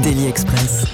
Daily Express.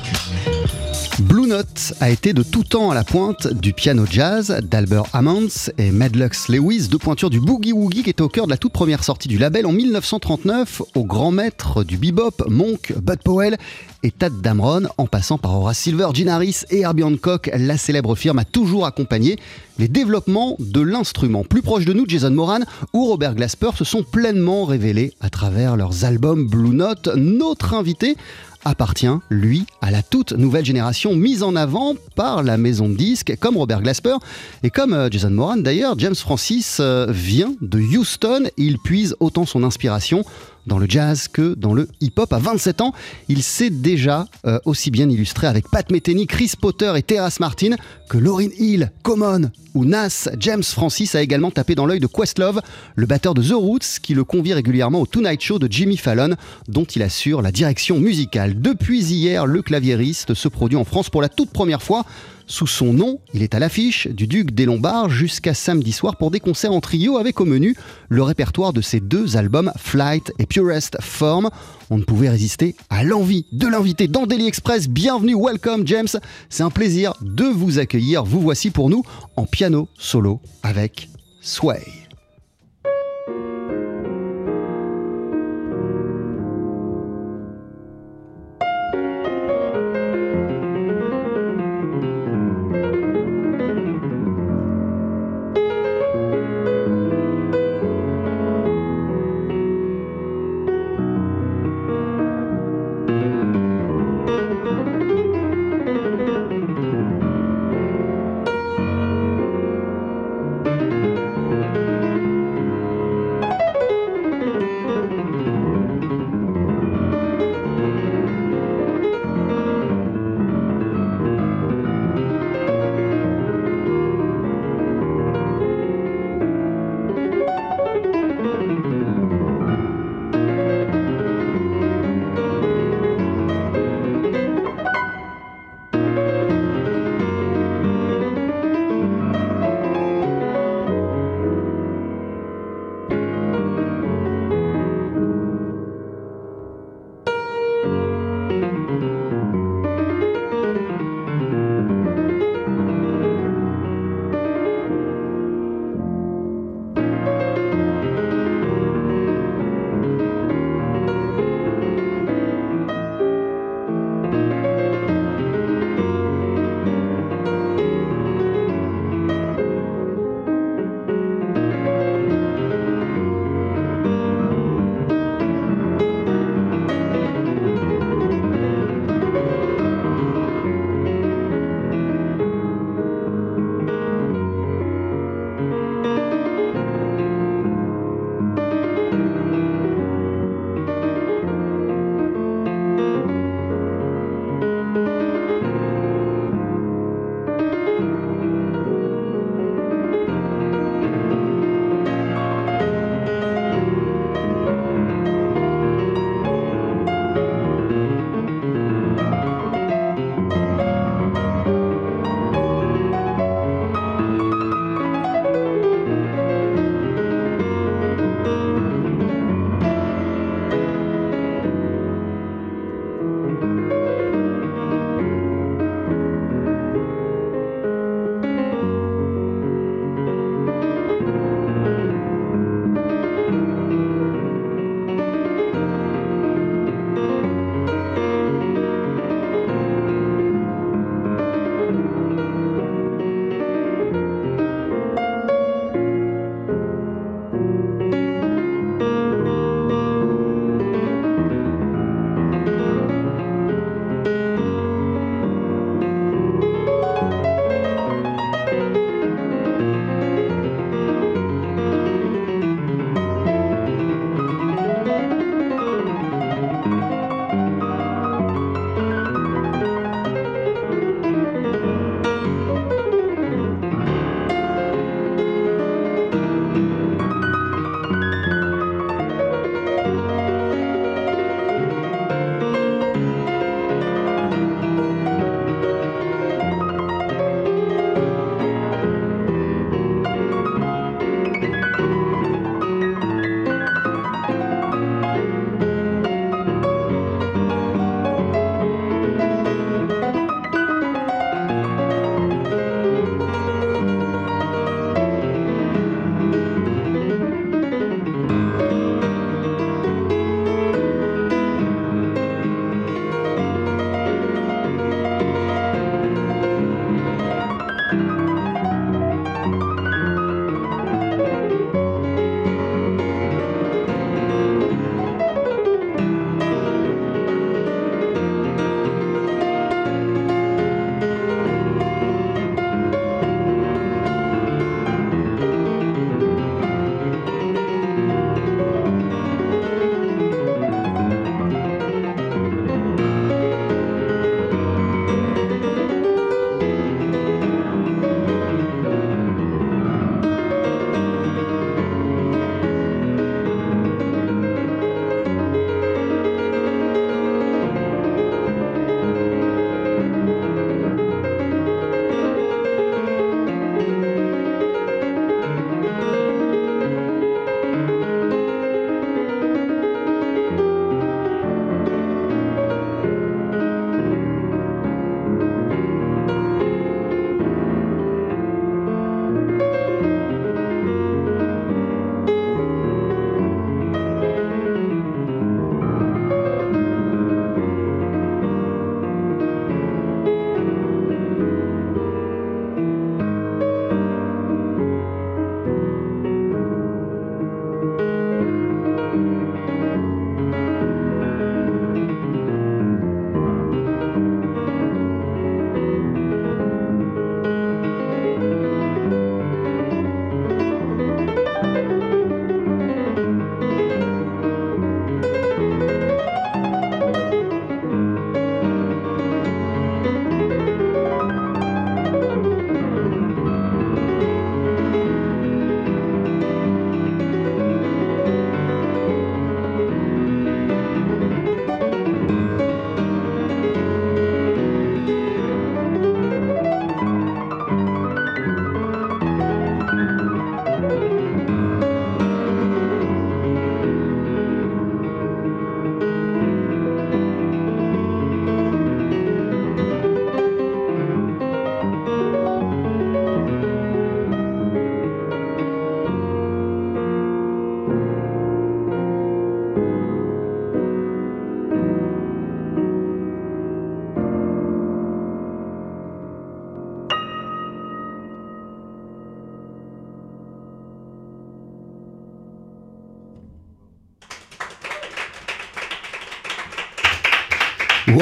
Blue Note a été de tout temps à la pointe du piano jazz d'Albert Hammond et Madlux Lewis, deux pointures du boogie woogie qui étaient au cœur de la toute première sortie du label en 1939, au grand maître du bebop, Monk, Bud Powell et Tad Damron, en passant par Horace Silver, Gene Harris et Herbie Hancock, la célèbre firme a toujours accompagné les développements de l'instrument. Plus proche de nous, Jason Moran ou Robert Glasper se sont pleinement révélés à travers leurs albums Blue Note. Notre invité appartient, lui, à la toute nouvelle génération mise en avant par la maison de disques, comme Robert Glasper et comme euh, Jason Moran d'ailleurs. James Francis euh, vient de Houston il puise autant son inspiration dans le jazz que dans le hip-hop. À 27 ans, il s'est déjà euh, aussi bien illustré avec Pat Metheny, Chris Potter et Terrace Martin que Lauryn Hill, Common ou Nas. James Francis a également tapé dans l'œil de Questlove, le batteur de The Roots, qui le convie régulièrement au Tonight Show de Jimmy Fallon, dont il assure la direction musicale. Depuis hier, le claviériste se produit en France pour la toute première fois. Sous son nom, il est à l'affiche du Duc des Lombards jusqu'à samedi soir pour des concerts en trio avec au menu le répertoire de ses deux albums Flight et Purest Form. On ne pouvait résister à l'envie de l'inviter dans Daily Express. Bienvenue, welcome James. C'est un plaisir de vous accueillir. Vous voici pour nous en piano solo avec Sway.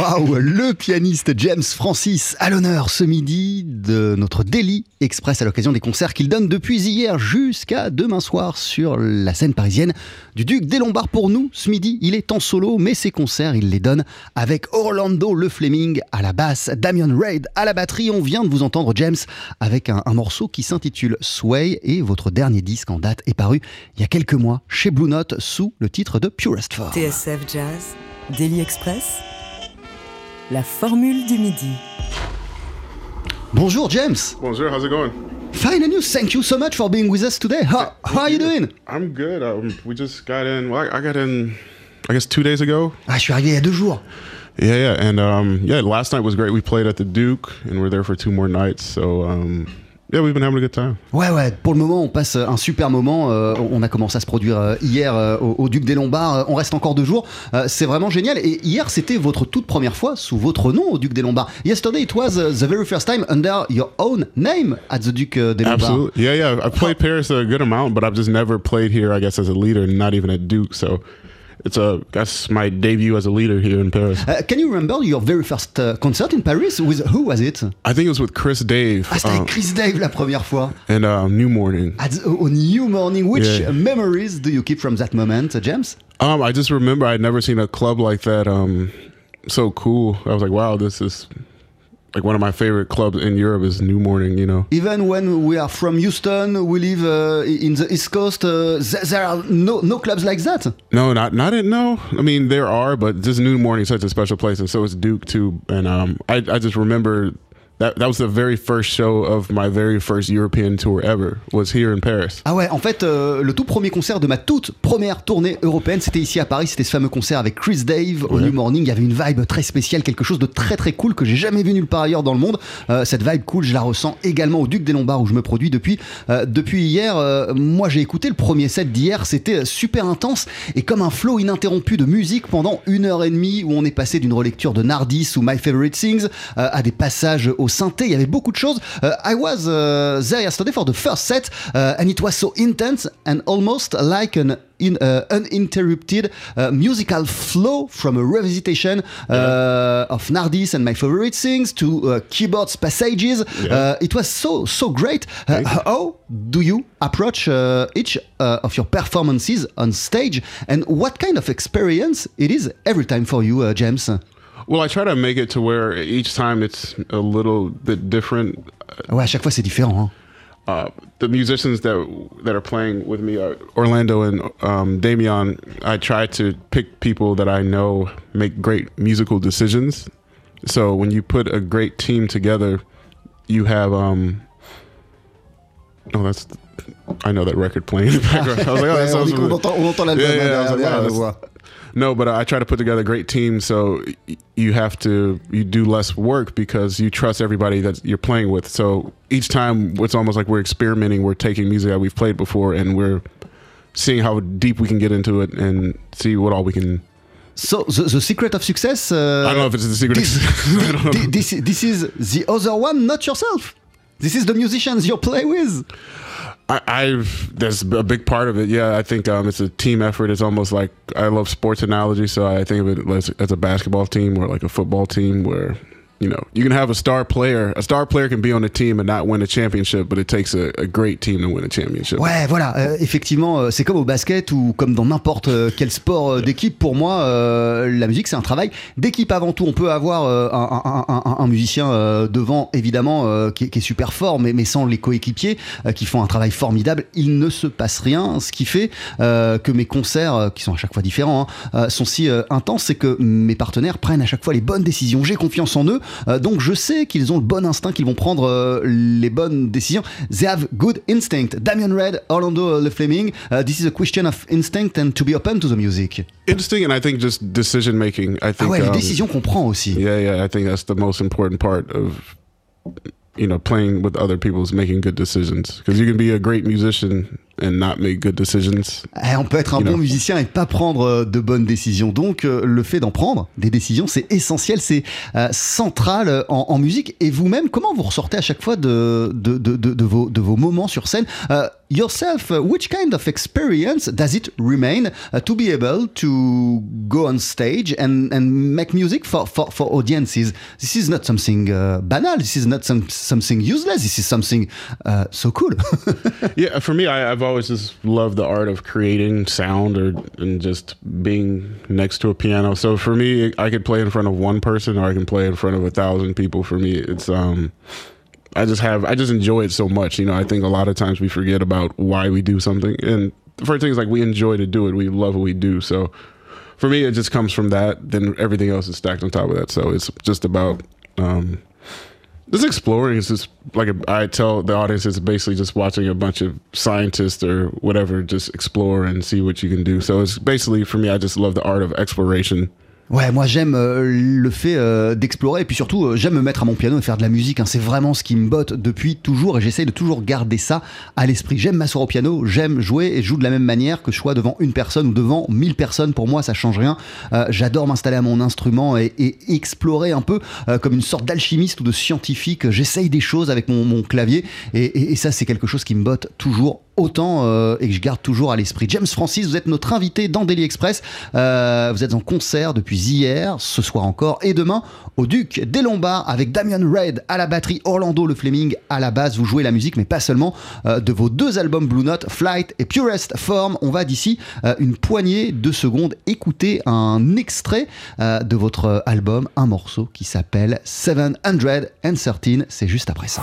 Waouh, le pianiste James Francis à l'honneur ce midi de notre Daily Express à l'occasion des concerts qu'il donne depuis hier jusqu'à demain soir sur la scène parisienne du Duc des Lombards. Pour nous, ce midi, il est en solo, mais ses concerts, il les donne avec Orlando Le Fleming à la basse, Damien Raid à la batterie. On vient de vous entendre James avec un, un morceau qui s'intitule Sway et votre dernier disque en date est paru il y a quelques mois chez Blue Note sous le titre de Purest Form. TSF Jazz, Daily Express, la formule du midi. Bonjour James. Bonjour, how's it going? Fine and you? Thank you so much for being with us today. How, how are you doing? I'm good. Um, we just got in. Well, I, I got in, I guess, two days ago. Ah, je suis arrivé il y a deux jours. Yeah, yeah, and um, yeah, last night was great. We played at the Duke, and we're there for two more nights. So um, yeah, we've been having a good time. Ouais, ouais, pour le moment, on passe un super moment. Euh, on a commencé à se produire euh, hier euh, au, au Duc des Lombards. Euh, On reste encore deux jours. Euh, c'est vraiment génial. Et hier, c'était votre toute première fois sous votre nom au Duc des Lombards. Yesterday, it was uh, the very first time under your own name at the Duc des Lombards. Absolutely. Yeah, yeah. I played Paris a good amount, but I've just never played here, I guess, as a leader, not even at Duke. So it's a that's my debut as a leader here in Paris. Uh, can you remember your very first uh, concert in Paris? With who was it? I think it was with Chris Dave Ah, c'était um, Chris Dave la première fois. and uh, New Morning. At the, New Morning. Which Yeah. memories do you keep from that moment, uh, James? Um, I just remember I'd never seen a club like that. Um, so cool. I was like, wow, this is like one of my favorite clubs in Europe is New Morning. You know. Even when we are from Houston, we live uh, in the East Coast. Uh, th- there are no no clubs like that. No, not not it. No, I mean there are, but just New Morning is such a special place, and so is Duke too. And um, I I just remember that that was the very first show of my very first European tour ever was here in Paris. Ah ouais, en fait, euh, le tout premier concert de ma toute première tournée européenne, c'était ici à Paris. C'était ce fameux concert avec Chris Dave au New Morning. Il y avait une vibe très spéciale, quelque chose de très très cool que j'ai jamais vu nulle part ailleurs dans le monde. Euh, cette vibe cool, je la ressens également au Duc des Lombards où je me produis depuis euh, depuis hier. moi, j'ai écouté le premier set d'hier. C'était super intense et comme un flow ininterrompu de musique pendant une heure et demie où on est passé d'une relecture de Nardis ou My Favorite Things à des passages au synthé. Il y avait beaucoup de choses. Euh, I was uh, there yesterday for the first set uh, and it was so intense and almost like an in, uh, uninterrupted uh, musical flow from a revisitation uh, of Nardis and my favorite things to uh, keyboards passages. Uh, it was so so great. Uh, how do you approach uh, each uh, of your performances on stage, and what kind of experience it is every time for you, uh, James? Well, I try to make it to where each time it's a little bit different. Ouais, à chaque fois c'est différent. hein. uh, the musicians that that are playing with me are Orlando and um, Damian. I try to pick people that I know make great musical decisions. So when you put a great team together, you have um. Oh, that's. I know that record playing in the background. I was like, oh, that sounds on entend, l'album Yeah, hein, yeah, I was like, derrière wow, la that's- voix. No, but I try to put together a great team, so you have to you do less work because you trust everybody that you're playing with. So each time, it's almost like we're experimenting. We're taking music that we've played before, and we're seeing how deep we can get into it and see what all we can. So the, the secret of success. Uh, I don't know if it's the secret. This, I don't know. thi- this, this is the other one, not yourself. This is the musicians you play with. I, I've there's a big part of it. Yeah, I think um, it's a team effort. It's almost like I love sports analogy, so I think of it as, as a basketball team or like a football team where you know you can have a star player. A star player can be on a team and not win a championship, but it takes a, great team to win a championship. Ouais, voilà. euh, effectivement, euh, c'est comme au basket ou comme dans n'importe euh, quel sport euh, d'équipe. Pour moi, euh, la musique, c'est un travail d'équipe avant tout. On peut avoir un, un- un- un- musicien devant, évidemment, qui, qui est super fort, mais, mais sans les coéquipiers qui font un travail formidable, il ne se passe rien. Ce qui fait que mes concerts, qui sont à chaque fois différents, hein, sont si intenses, c'est que mes partenaires prennent à chaque fois les bonnes décisions. J'ai confiance en eux, euh, donc je sais qu'ils ont le bon instinct, qu'ils vont prendre euh, les bonnes décisions. They have good instinct. Damien Red, Orlando Le Fleming. uh, this is a question of instinct and to be open to the music. Interesting, and I think just decision making. I Ah think. ouais, les um, décisions qu'on prend aussi. Yeah, yeah. I think that's the most important part of you know playing with other people is making good decisions because you can be a great musician and not make good decisions. Eh, on peut être un You bon know. musicien et pas prendre euh, de bonnes décisions. Donc, euh, le fait d'en prendre des décisions, c'est essentiel, c'est euh, central en, en musique. Et vous-même, comment vous ressortez à chaque fois de, de, de, de- de vos, de vos moments sur scène? Yourself, uh, which kind of experience does it remain uh, to be able to go on stage and, and make music for, for, for audiences? This is not something uh, banal. This is not some, something useless. This is something uh, so cool. Yeah, for me, I, I've always just loved the art of creating sound or and just being next to a piano. So for me, I could play in front of one person or I can play in front of a thousand people. For me, it's um, I just have I just enjoy it so much. You know, I think a lot of times we forget about why we do something, and the first thing is like we enjoy to do it. We love what we do. So for me, it just comes from that. Then everything else is stacked on top of that. So it's just about um, just exploring is just like a, I tell the audience it's basically just watching a bunch of scientists or whatever just explore and see what you can do. So it's basically for me I just love the art of exploration. Ouais, moi j'aime euh, le fait euh, d'explorer et puis surtout euh, j'aime me mettre à mon piano et faire de la musique. hein. C'est vraiment ce qui me botte depuis toujours et j'essaye de toujours garder ça à l'esprit. J'aime m'asseoir au piano, j'aime jouer et je joue de la même manière que je sois devant une personne ou devant mille personnes. Pour moi, ça change rien. J'adore m'installer à mon instrument et, explorer un peu comme une sorte d'alchimiste ou de scientifique. J'essaye des choses avec mon, clavier et- et ça c'est quelque chose qui me botte toujours autant euh, et que je garde toujours à l'esprit. James Francis, vous êtes notre invité dans Daily Express. Euh, vous êtes en concert depuis hier, ce soir encore et demain au Duc des Lombards avec Damian Red à la batterie, Orlando le Fleming à la basse. Vous jouez la musique, mais pas seulement euh, de vos deux albums Blue Note, Flight et Purest Form. On va d'ici euh, une poignée de secondes écouter un extrait euh, de votre album, un morceau qui s'appelle 713. C'est juste après ça.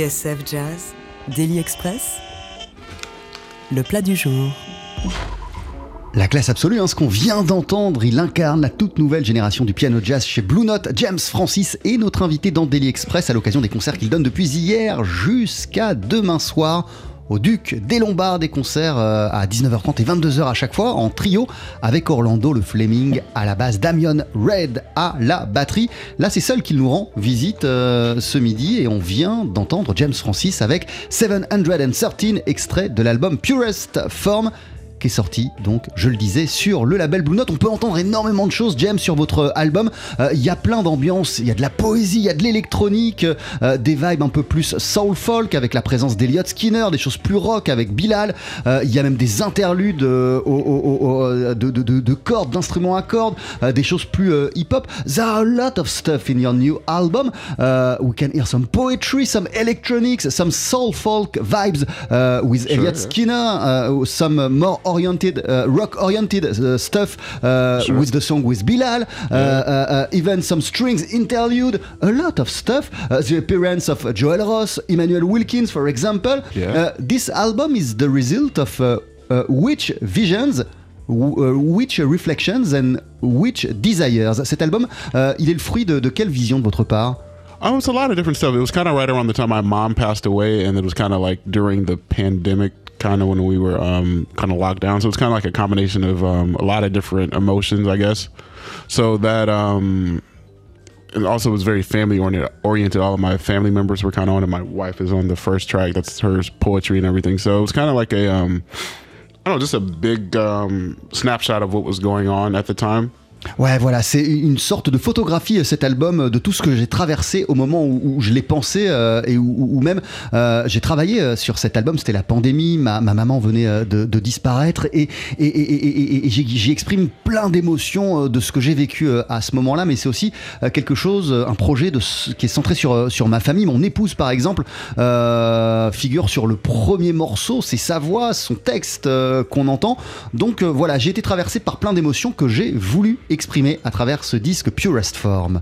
TSF Jazz, Daily Express, le plat du jour. La classe absolue, hein, ce qu'on vient d'entendre, il incarne la toute nouvelle génération du piano jazz chez Blue Note. James Francis est notre invité dans Daily Express à l'occasion des concerts qu'il donne depuis hier jusqu'à demain soir au Duc des Lombards, des concerts euh, à 19h30 et 22h à chaque fois, en trio, avec Orlando le Fleming à la base, Damian Red à la batterie. Là, c'est seul qui nous rend visite euh, ce midi et on vient d'entendre James Francis avec 713, extrait de l'album Purest Form qui est sorti, donc je le disais, sur le label Blue Note. On peut entendre énormément de choses, James, sur votre album. Euh, Il y a plein d'ambiances, il y a de la poésie, il y a de l'électronique, euh, des vibes un peu plus soul folk avec la présence d'Eliot Skinner, des choses plus rock avec Bilal. Euh, Il y a même des interludes euh, au- au- au- au- de, de- de- de cordes, d'instruments à cordes, euh, des choses plus euh, hip-hop. There are a lot of stuff in your new album. Uh, we can hear some poetry, some electronics, some soul folk vibes uh, with Elliot yeah. Skinner, uh, some more oriented, uh, rock oriented uh, stuff uh, with the song with Bilal, even some strings interlude, a lot of stuff. Uh, the appearance of Joel Ross, Emmanuel Wilkins, for example. Yeah. This album is the result of uh, uh, which visions which reflections and which desires Cet album, euh, il est le fruit de, de quelle vision de votre part? Um, it's a lot of different stuff. It was kind of right around the time my mom passed away, and it was kind of like during the pandemic, kind of when we were um, kind of locked down. So it's kind of like a combination of um, a lot of different emotions, I guess. So that um, also was very family oriented. Oriented. All of my family members were kind of on it. My wife is on the first track. That's her poetry and everything. So it was kind of like a um, I don't know, just a big um, snapshot of what was going on at the time. Ouais, voilà, c'est une sorte de photographie euh, cet album euh, de tout ce que j'ai traversé au moment où, je l'ai pensé euh, et où, même j'ai travaillé sur cet album. C'était la pandémie, ma, ma maman venait de, disparaître et, et, j'y exprime plein d'émotions de ce que j'ai vécu à ce moment-là, mais c'est aussi quelque chose, un projet qui est centré sur, sur ma famille. Mon épouse, par exemple, figure sur le premier morceau, c'est sa voix, son texte qu'on entend. Donc voilà, j'ai été traversé par plein d'émotions que j'ai voulu exprimer à travers ce disque Purest Form.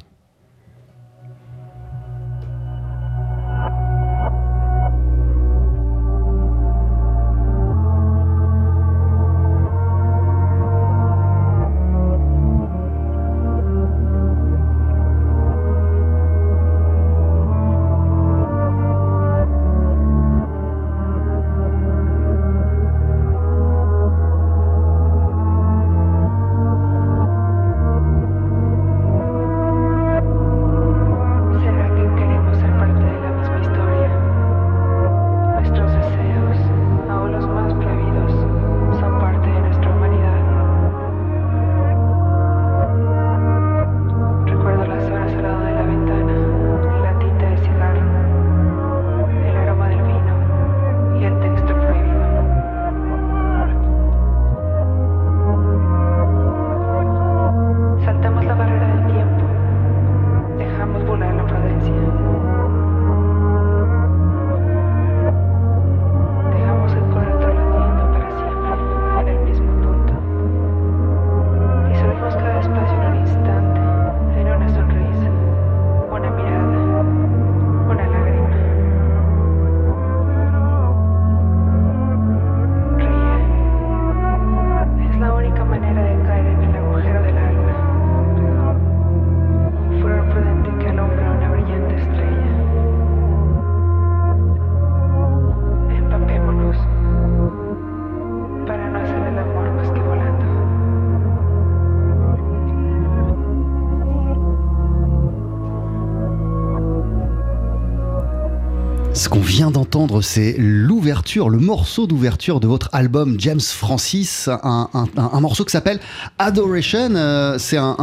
C'est l'ouverture, le morceau d'ouverture de votre album James Francis, un, un- un- morceau qui s'appelle Adoration. euh, c'est un,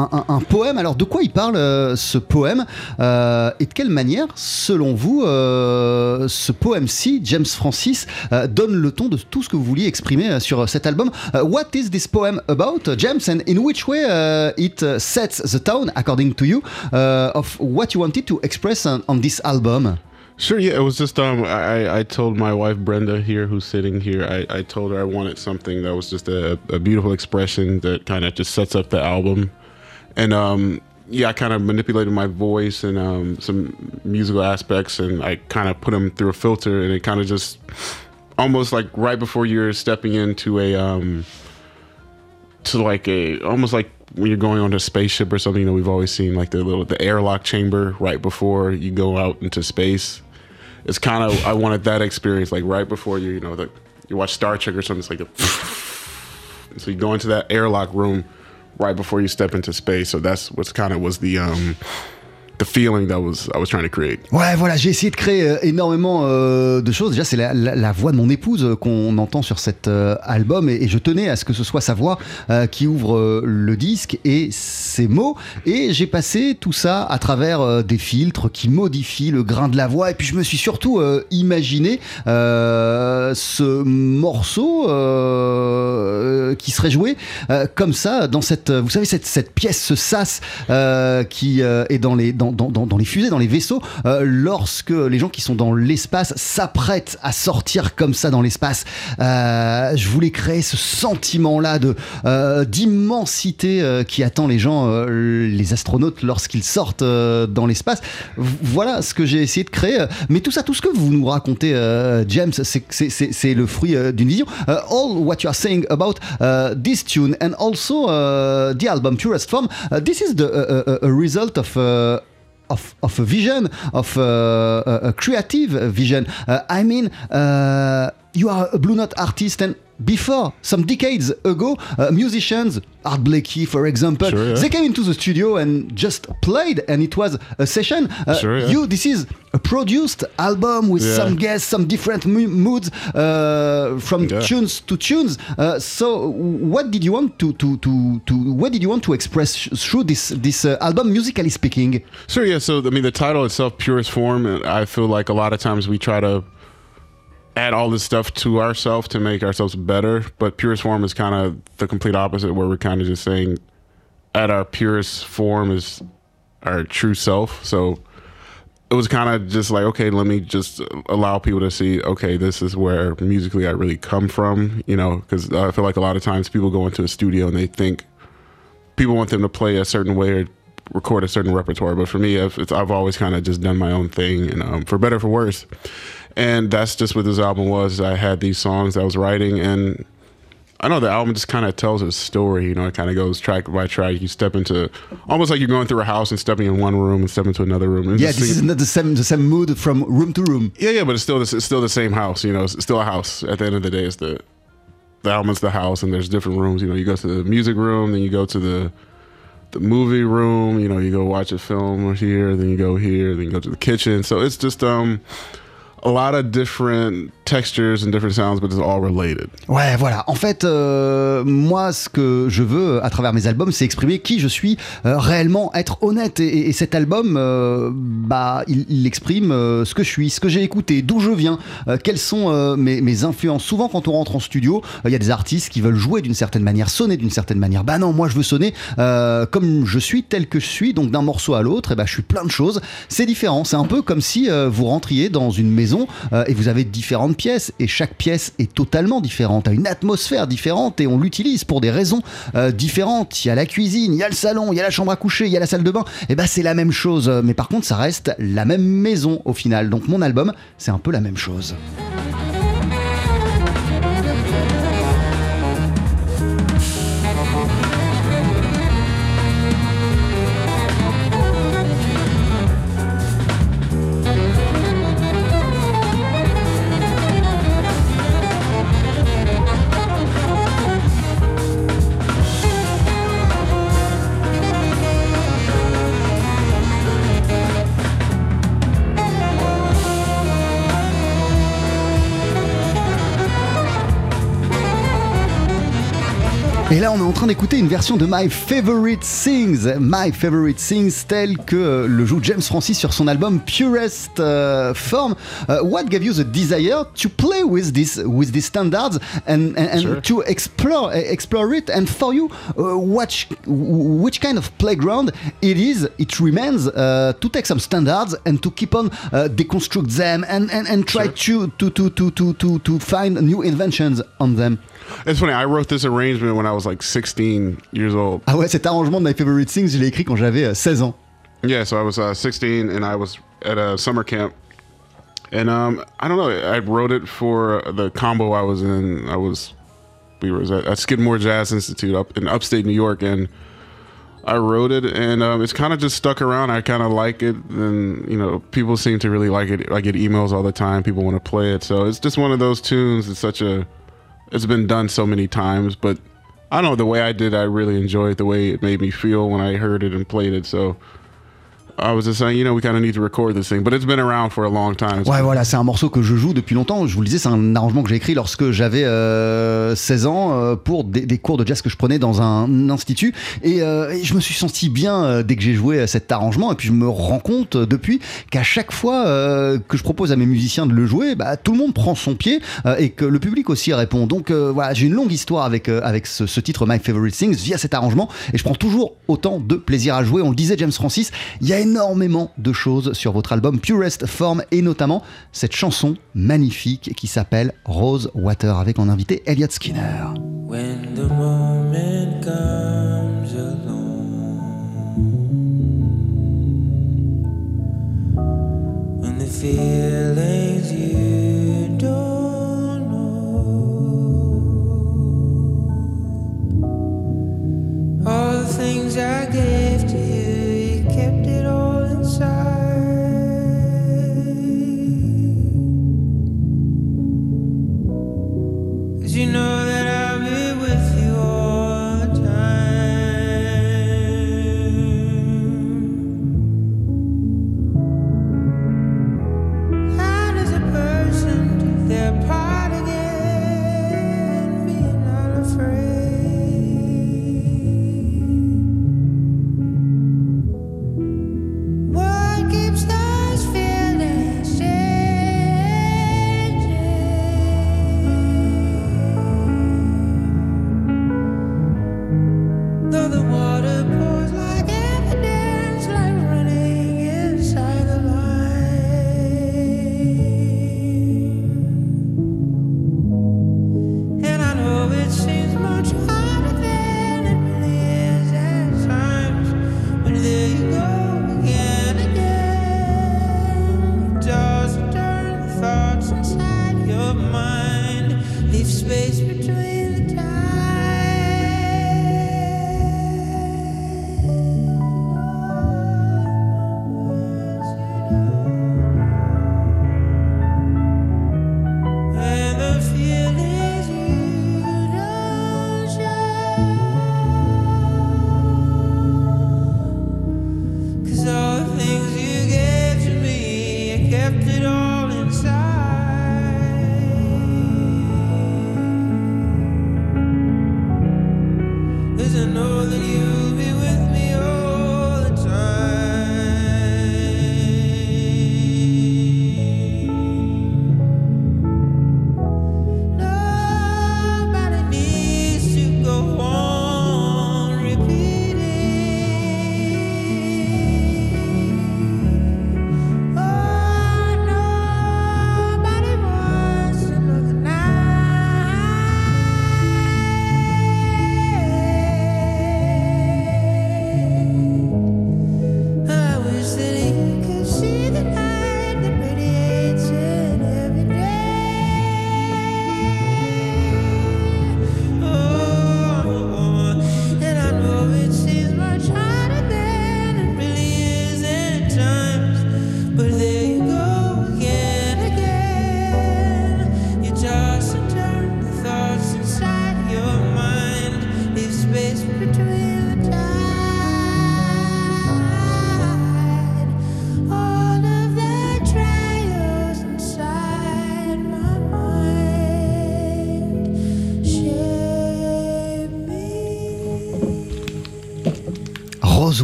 poème. Alors, de quoi il parle euh, ce poème Euh, Et de quelle manière, selon vous, ce poème-ci, James Francis, donne le ton de tout ce que vous vouliez exprimer sur cet album? What is this poem about, James, and in which way uh, it sets the tone, according to you, of what you wanted to express on this album? Sure, yeah. It was just um, I I told my wife Brenda here, who's sitting here. I, I told her I wanted something that was just a, a beautiful expression that kind of just sets up the album, and um, yeah, I kind of manipulated my voice and um, some musical aspects, and I kind of put them through a filter, and it kind of just almost like right before you're stepping into a um, to like a almost like when you're going on a spaceship or something. You know, we've always seen like the little the airlock chamber right before you go out into space. It's kind of I wanted that experience like right before you you know you watch Star Trek or something. It's like a so you go into that airlock room right before you step into space. So that's what's kind of was the um the feeling that was I was trying to create. Ouais, voilà, j'ai essayé de créer euh, énormément euh, de choses. Déjà, c'est la, la- la voix de mon épouse euh, qu'on entend sur cet euh, album, et, et je tenais à ce que ce soit sa voix euh, qui ouvre euh, le disque et ses mots. Et j'ai passé tout ça à travers euh, des filtres qui modifient le grain de la voix. Et puis, je me suis surtout euh, imaginé euh, ce morceau qui serait joué comme ça dans cette, vous savez, cette, cette pièce, ce sas qui est dans les, dans, dans, dans, les fusées, dans les vaisseaux, lorsque les gens qui sont dans l'espace s'apprêtent à sortir comme ça dans l'espace. Je voulais créer ce sentiment-là de d'immensité qui attend les gens, euh, les astronautes, lorsqu'ils sortent euh, dans l'espace. Voilà ce que j'ai essayé de créer. Mais tout ça, tout ce que vous nous racontez, euh, James, c'est le fruit euh, d'une vision. Uh, all what you are saying about uh, this tune and also uh, the album Purest Form, uh, this is the uh, uh, a result of. Uh, of, a vision, of uh, a, a creative vision. Uh, I mean, uh, you are a Blue Note artist, and before, some decades ago, uh, musicians, Art Blakey, for example, Sure, yeah. they came into the studio and just played, and it was a session. Uh, Sure, yeah. You, this is a produced album with Yeah. some guests, some different mo- moods, uh, from tunes to tunes. Uh, so, what did you want to to to, to what did you want to express through this this uh, album, musically speaking? Sure, yeah. So I mean, the title itself, "Purest Form," I feel like a lot of times we try to add all this stuff to ourselves to make ourselves better, but purest form is kind of the complete opposite, where we're kind of just saying, at our purest form is our true self. So it was kind of just like, okay, let me just allow people to see, okay, this is where musically I really come from, you know, because I feel like a lot of times people go into a studio and they think people want them to play a certain way or record a certain repertoire. But for me, it's, I've always kind of just done my own thing, and um, for better or for worse. And that's just what this album was. I had these songs I was writing, and I know the album just kind of tells a story. You know, it kind of goes track by track. You step into almost like you're going through a house and stepping in one room and stepping into another room. And Yeah, this is not the same the same mood from room to room. yeah, yeah, but it's still the, it's still the same house. You know, it's still a house. At the end of the day, it's the the album's the house, and there's different rooms. You know, you go to the music room, then you go to the the movie room. You know, you go watch a film here, then you go here, then you go to the kitchen. So it's just um a lot of different textures and different sounds, but it's all related. Ouais, voilà. En fait, euh, moi, ce que je veux à travers mes albums, c'est exprimer qui je suis euh, réellement, être honnête. Et, et cet album, euh, bah, il, exprime ce que je suis, ce que j'ai écouté, d'où je viens, quelles sont mes, mes influences. Souvent, quand on rentre en studio, il y a des artistes qui veulent jouer d'une certaine manière, sonner d'une certaine manière. Bah non, moi, je veux sonner comme je suis, tel que je suis. Donc, d'un morceau à l'autre, et bah, je suis plein de choses. C'est différent. C'est un peu comme si vous rentriez dans une maison euh, et vous avez différentes pièces et chaque pièce est totalement différente, a une atmosphère différente et on l'utilise pour des raisons euh, différentes. Il y a la cuisine, il y a le salon, il y a la chambre à coucher, il y a la salle de bain. Et bah c'est la même chose, mais par contre ça reste la même maison au final. Donc mon album, c'est un peu la même chose. Et là, on est en train d'écouter une version de My Favorite Things, My Favorite Things, tel que euh, le joue James Francis sur son album Purest euh, Form. Uh, what gave you the desire to play with this with these standards and and, and Sure. to explore explore it? And for you, uh, which kind of playground it is? It remains uh, to take some standards and to keep on uh, deconstruct them and and, and try to, to to to to to to find new inventions on them. It's funny. I wrote this arrangement when I was like 16 years old. Ah ouais, cet arrangement de My Favorite Things, je l'ai écrit quand j'avais euh, 16 ans. Yeah, so I was uh, 16 and I was at a summer camp. And um, I don't know, I wrote it for the combo I was in. I was, we were at, at Skidmore Jazz Institute up in upstate New York. And I wrote it and um, it's kind of just stuck around. I kind of like it. And, you know, people seem to really like it. I get emails all the time. People want to play it. So it's just one of those tunes. It's such a, it's been done so many times. But I know, the way I did, I really enjoyed the way it made me feel when I heard it and played it. So I was just saying, you know, we kind of need to record this thing. But it's been around for a long time. It's Ouais, voilà, c'est un morceau que je joue depuis longtemps. Je vous le disais, c'est un arrangement que j'ai écrit lorsque j'avais euh, 16 ans euh, pour des, des cours de jazz que je prenais dans un institut. Et, euh, et je me suis senti bien euh, dès que j'ai joué cet arrangement. Et puis je me rends compte depuis qu'à chaque fois que je propose à mes musiciens de le jouer, bah, tout le monde prend son pied et que le public aussi répond. Donc voilà, j'ai une longue histoire avec, avec ce, ce titre My Favorite Things via cet arrangement. Et je prends toujours autant de plaisir à jouer. On le disait, James Francis, il y a énormément de choses sur votre album Purest Form et notamment cette chanson magnifique qui s'appelle Rose Water avec en invité Elliot Skinner.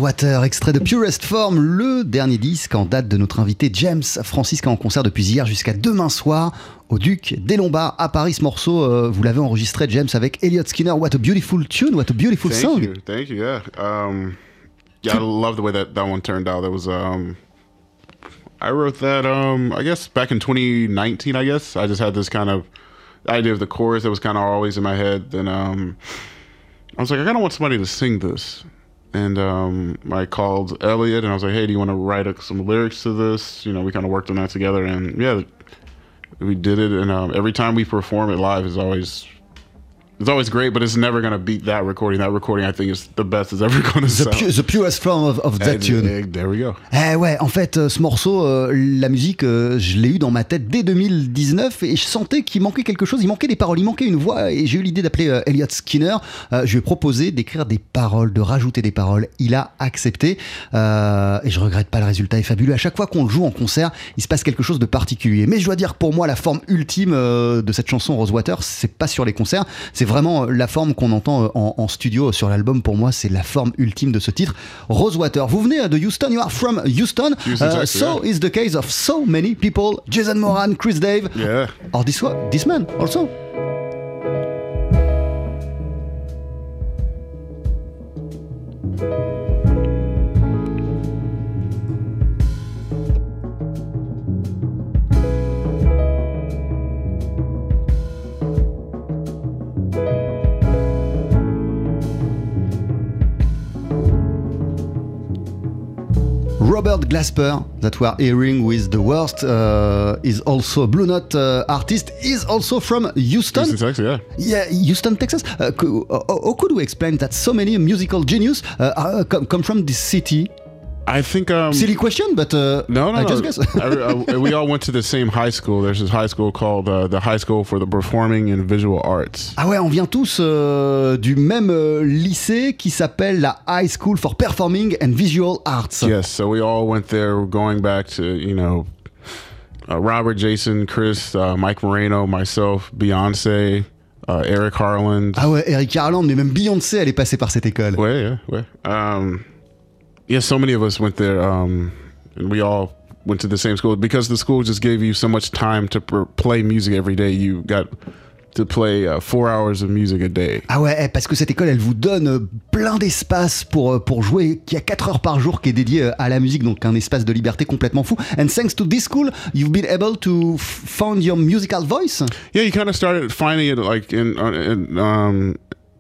Rosewater, extrait de Purest Form, le dernier disque en date de notre invité James Francis qui est en concert depuis hier jusqu'à demain soir au Duc des Lombards à Paris. Ce morceau, euh, vous l'avez enregistré James avec Elliot Skinner. What a beautiful tune, what a beautiful Thank song. you, thank you. Yeah, um, yeah, I love the way that that one turned out. That was um, I wrote that um, I guess back in 2019. I guess I just had this kind of idea of the chorus that was kind of always in my head. Then um, I was like, I kind of want somebody to sing this. And um, I called Elliot and I was like, hey, do you want to write uh, some lyrics to this? You know, we kind of worked on that together. And yeah, we did it. And um, every time we perform it live is always. It's always great, but it's never gonna beat that recording. That recording, I think, is the best it's ever gonna The, sound. pu- the purest form of, of that And, tune. eh, there we go. Eh ouais, en fait, euh, ce morceau, euh, la musique, euh, je l'ai eu dans ma tête dès 2019 et je sentais qu'il manquait quelque chose. Il manquait des paroles, il manquait une voix et j'ai eu l'idée d'appeler euh, Elliot Skinner. Je lui ai proposé d'écrire des paroles, de rajouter des paroles. Il a accepté et je regrette pas le résultat est fabuleux. À chaque fois qu'on le joue en concert, il se passe quelque chose de particulier. Mais je dois dire que pour moi, la forme ultime de cette chanson Rosewater, c'est pas sur les concerts, c'est vraiment euh, la forme qu'on entend euh, en, en studio sur l'album. Pour moi, c'est la forme ultime de ce titre, Rosewater. Vous venez euh, de Houston, you are from Houston. Uh, so is the case of so many people. Jason Moran, Chris Dave, Yeah. or this one, this man also. Robert Glasper, that we are hearing with the worst, uh, is also a Blue Note uh, artist. Is also from Houston. Houston, Texas, yeah. Yeah, Houston, Texas. Uh, uh, how could we explain that so many musical genius uh, are, come, come from this city? I think um, Silly question, but uh, No, no, I no. just guess. I- I- we all went to the same high school. There's this high school called uh, the High School for the Performing and Visual Arts. Ah ouais, on vient tous euh, du même euh, lycée qui s'appelle la High School for Performing and Visual Arts. Yes, so we all went there, going back to you know uh, Robert, Jason, Chris, uh, Mike Moreno, myself, Beyonce, uh, Eric Harland. Ah ouais, Eric Harland, mais même Beyoncé, elle est passée par cette école. Ouais, ouais. Um, yeah, so many of us went there, um, and we all went to the same school because the school just gave you so much time to pr- play music every day. You got to play uh, four hours of music a day. Ah ouais, eh, parce que cette école, elle vous donne euh, plein d'espace pour, euh, pour jouer, qui a 4 heures par jour qui est dédié euh, à la musique, donc un espace de liberté complètement fou. And thanks to this school, you've been able to f- found your musical voice? Yeah, you kind of started finding it like in, on- in um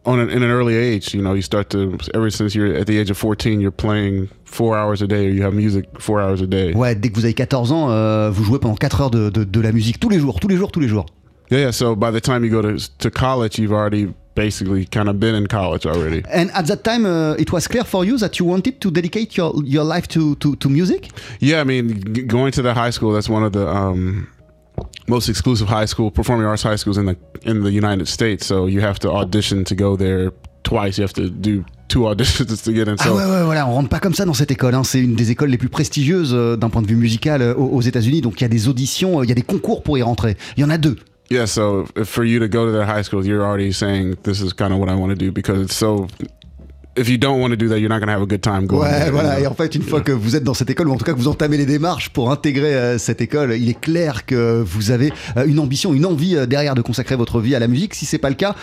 on an, in an early age. You know, you start to ever since you're at the age of 14, you're playing four hours a day, or you have music four hours a day. Ouais, dès que vous avez 14 ans, euh, vous jouez pendant 4 heures de, de, de la musique tous les jours, tous les jours, tous les jours. Yeah, yeah. So by the time you go to to college, you've already basically kind of been in college already. And at that time, uh, it was clear for you that you wanted to dedicate your, your life to, to, to music? Yeah, I mean, g- going to the high school, that's one of the um, most exclusive high school performing arts high schools in the in the United States. So you have to audition to go there twice. You have to do two auditions to get in. Ah So ouais, ouais, voilà, on rentre pas comme ça dans cette école. hein. C'est une des écoles les plus prestigieuses euh, d'un point de vue musical euh, aux, États-Unis. Donc il y a des auditions, euh, il y a des concours pour y rentrer. Il y en a deux. Yeah, so for you to go to that high school, you're already saying this is kind of what I want to do because it's so. If you don't want to do that, you're not going to have a good time going. Ouais, there, voilà. you Et en fait, une fois que vous êtes dans cette école, ou en tout cas que vous entamez les démarches pour intégrer euh, cette école, il est clair que vous avez euh, une ambition, une envie euh, derrière de consacrer votre vie à la musique. Si c'est pas le cas,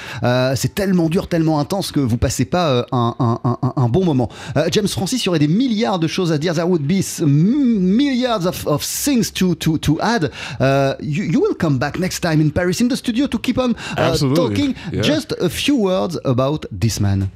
c'est tellement dur, tellement intense que vous passez pas un, un- un- un bon moment. James Francis, il y aurait des milliards de choses à dire. There would be milliards of, of things to to to add. Uh, you, you will come back next time in Paris in the studio to keep on uh, talking. Yeah. Just a few words about this man.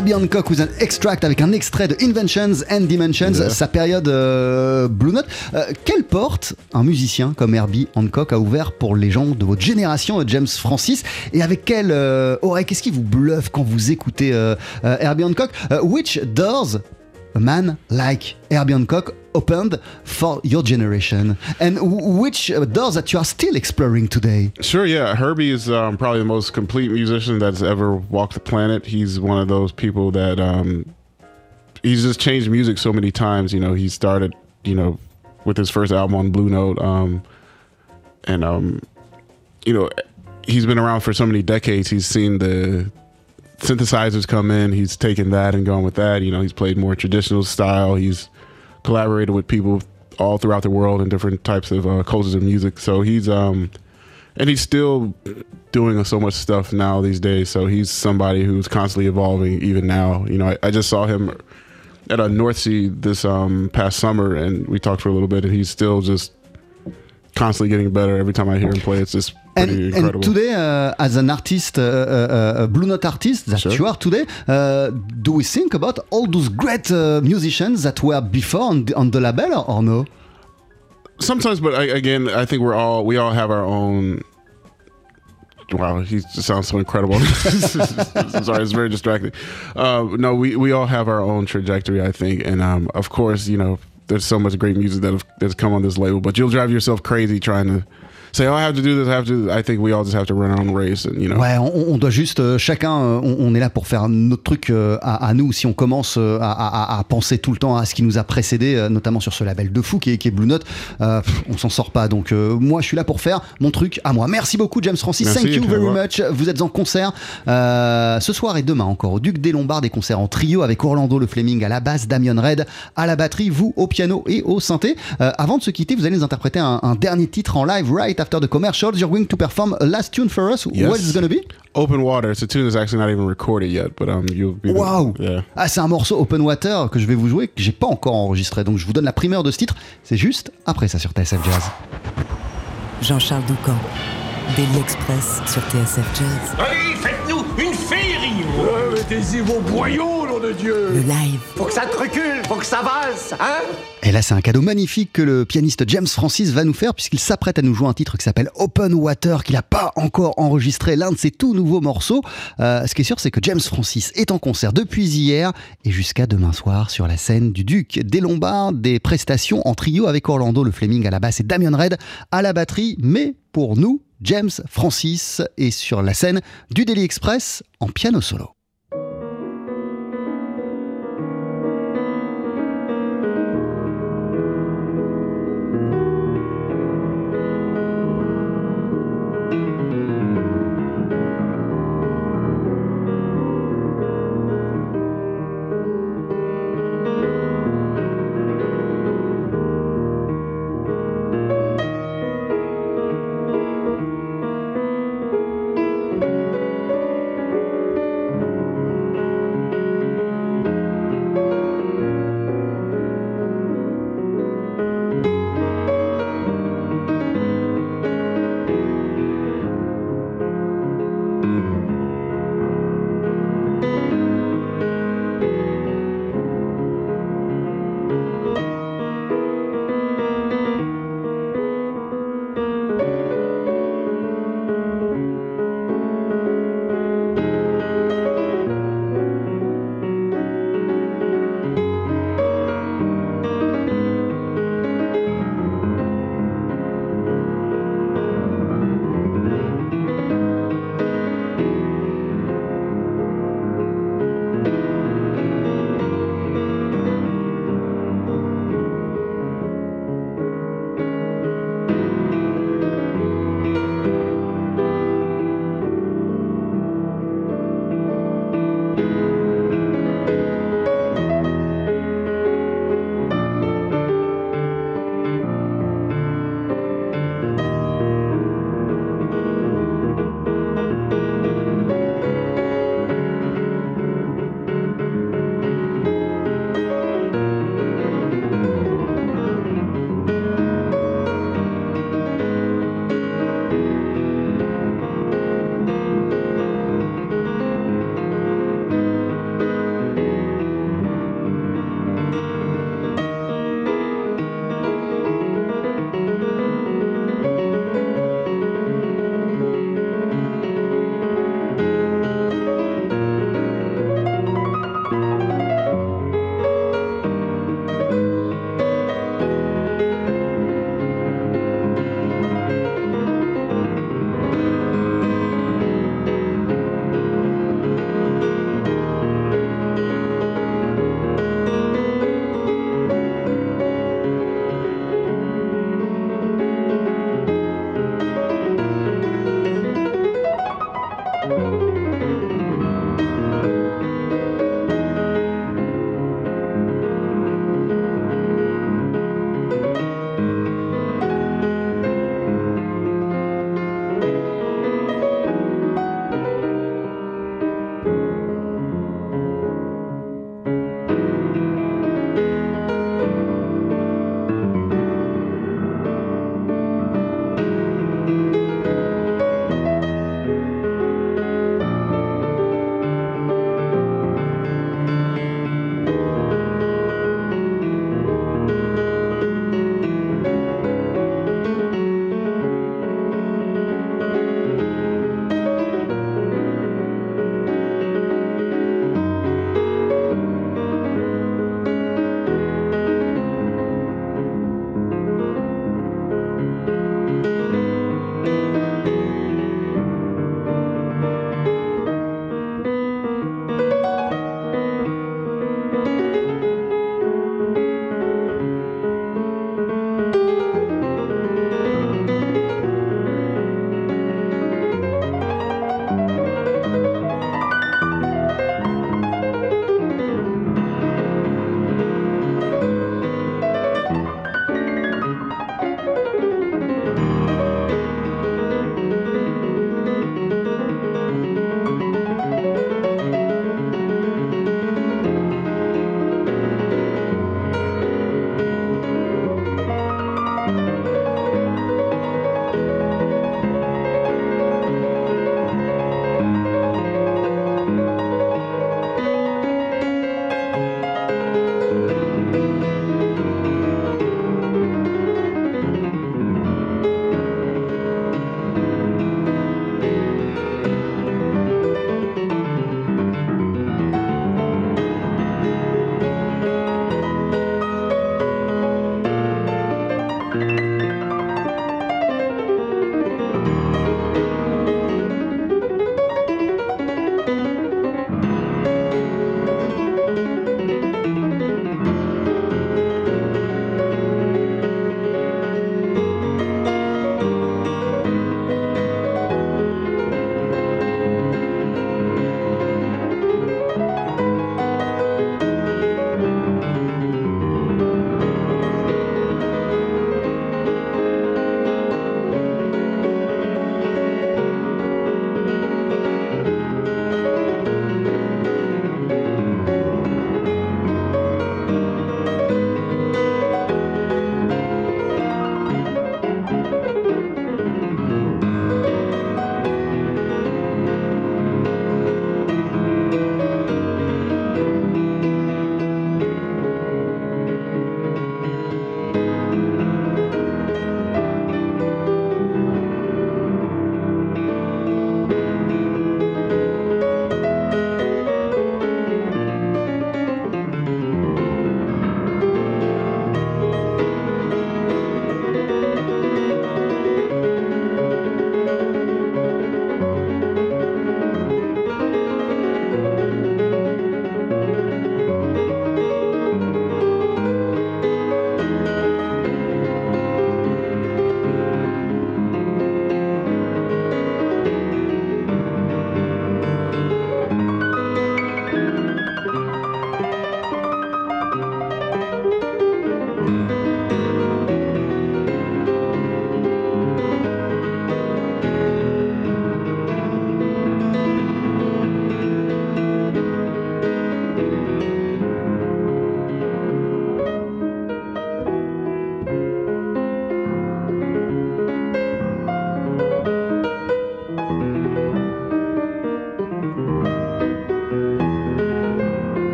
Herbie Hancock with an extract avec un extrait de Inventions and Dimensions, Yeah. sa période euh, Blue Note. Euh, quelle porte un musicien comme Herbie Hancock a ouvert pour les gens de votre génération, euh, James Francis? Et avec quelle euh, oreille, qu'est-ce qui vous bluffe quand vous écoutez Herbie Hancock? Which doors a man like Herbie Hancock opened for your generation? And which uh, doors that you are still exploring today? Sure, yeah. Herbie is um, probably the most complete musician that's ever walked the planet. He's one of those people that um, he's just changed music so many times. You know, he started, you know, with his first album on Blue Note, um, and um, you know, he's been around for so many decades. He's seen the synthesizers come in. He's taken that and gone with that. You know, he's played more traditional style. He's collaborated with people all throughout the world in different types of uh, cultures of music. So he's um, and he's still doing so much stuff now these days. So he's somebody who's constantly evolving even now. You know, I, I just saw him at a North Sea this um, past summer, and we talked for a little bit, and he's still just constantly getting better every time I hear him play. It's just And, and today, uh, as an artist, uh, uh, uh, Blue Note artist that Sure. you are today, uh, do we think about all those great uh, musicians that were before on the, on the label or, no? sometimes but I, again i think we're all we all have our own wow he just sounds so incredible sorry it's very distracting uh, no we, we all have our own trajectory i think and um, of course you know there's so much great music that have, that's come on this label but you'll drive yourself crazy trying to say oh i have to do this i have to do this. i think we all just have to run our own race and you know Ouais, on, on doit juste euh, chacun, euh, on, on est là pour faire notre truc euh, à, à nous. Si on commence à, à- à penser tout le temps à ce qui nous a précédé, notamment sur ce label de fou qui est, qui est Blue Note, euh, on s'en sort pas. Donc euh, moi, je suis là pour faire mon truc à moi. Merci beaucoup, James Francis. Merci, Thank you very much. Vous êtes en concert euh, ce soir et demain encore au Duc des Lombards, des concerts en trio avec Orlando le Fleming à la basse, Damien Red à la batterie, vous au piano et au synthé. Avant de se quitter, vous allez nous interpréter un, un dernier titre en live right after the commercials. You're going to perform a last tune for us. Yes. What is it going to be? open water it's a tune that's actually not even recorded yet but um you'll be Waouh yeah Ah, c'est un morceau Open Water que je vais vous jouer, que j'ai pas encore enregistré. Donc je vous donne la primeur de ce titre. C'est juste après ça sur TSF Jazz. Jean-Charles Doucan, Daily Express sur TSF Jazz. Allez, faites-nous une féerie Vos boyaux, nom de Dieu Le live, Faut que ça te recule, faut que ça valse, hein Et là, c'est un cadeau magnifique que le pianiste James Francis va nous faire puisqu'il s'apprête à nous jouer un titre qui s'appelle Open Water, qu'il n'a pas encore enregistré, l'un de ses tout nouveaux morceaux. Euh, ce qui est sûr, c'est que James Francis est en concert depuis hier et jusqu'à demain soir sur la scène du Duc des Lombards, des prestations en trio avec Orlando le Fleming à la basse et Damien Red à la batterie. Mais pour nous, James Francis est sur la scène du Daily Express en piano solo.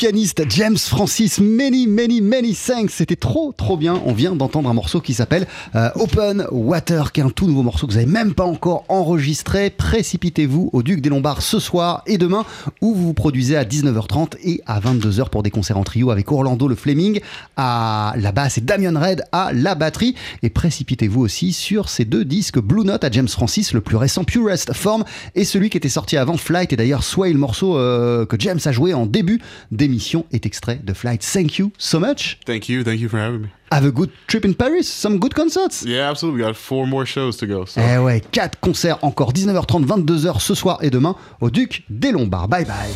Pianiste James Francis. Many, many, many thanks. C'était trop, trop bien. On vient d'entendre un morceau qui s'appelle euh, Open Water, qui est un tout nouveau morceau que vous n'avez même pas encore enregistré. Précipitez-vous au Duc des Lombards ce soir et demain, où vous vous produisez à 19h30 et à 22h pour des concerts en trio avec Orlando le Fleming à la basse et Damien Red à la batterie. Et précipitez-vous aussi sur ces deux disques Blue Note à James Francis, le plus récent Purest Form, et celui qui était sorti avant Flight. Et d'ailleurs, Sway, le morceau euh, que James a joué en début d'émission, est extrait de Flight. Thank you so much. Thank you. Thank you for having me. Have a good trip in Paris. Some good concerts. Yeah, absolutely. We got four more shows to go. So. Eh ouais, quatre concerts encore 19h30, 22h ce soir et demain au Duc des Lombards. Bye bye.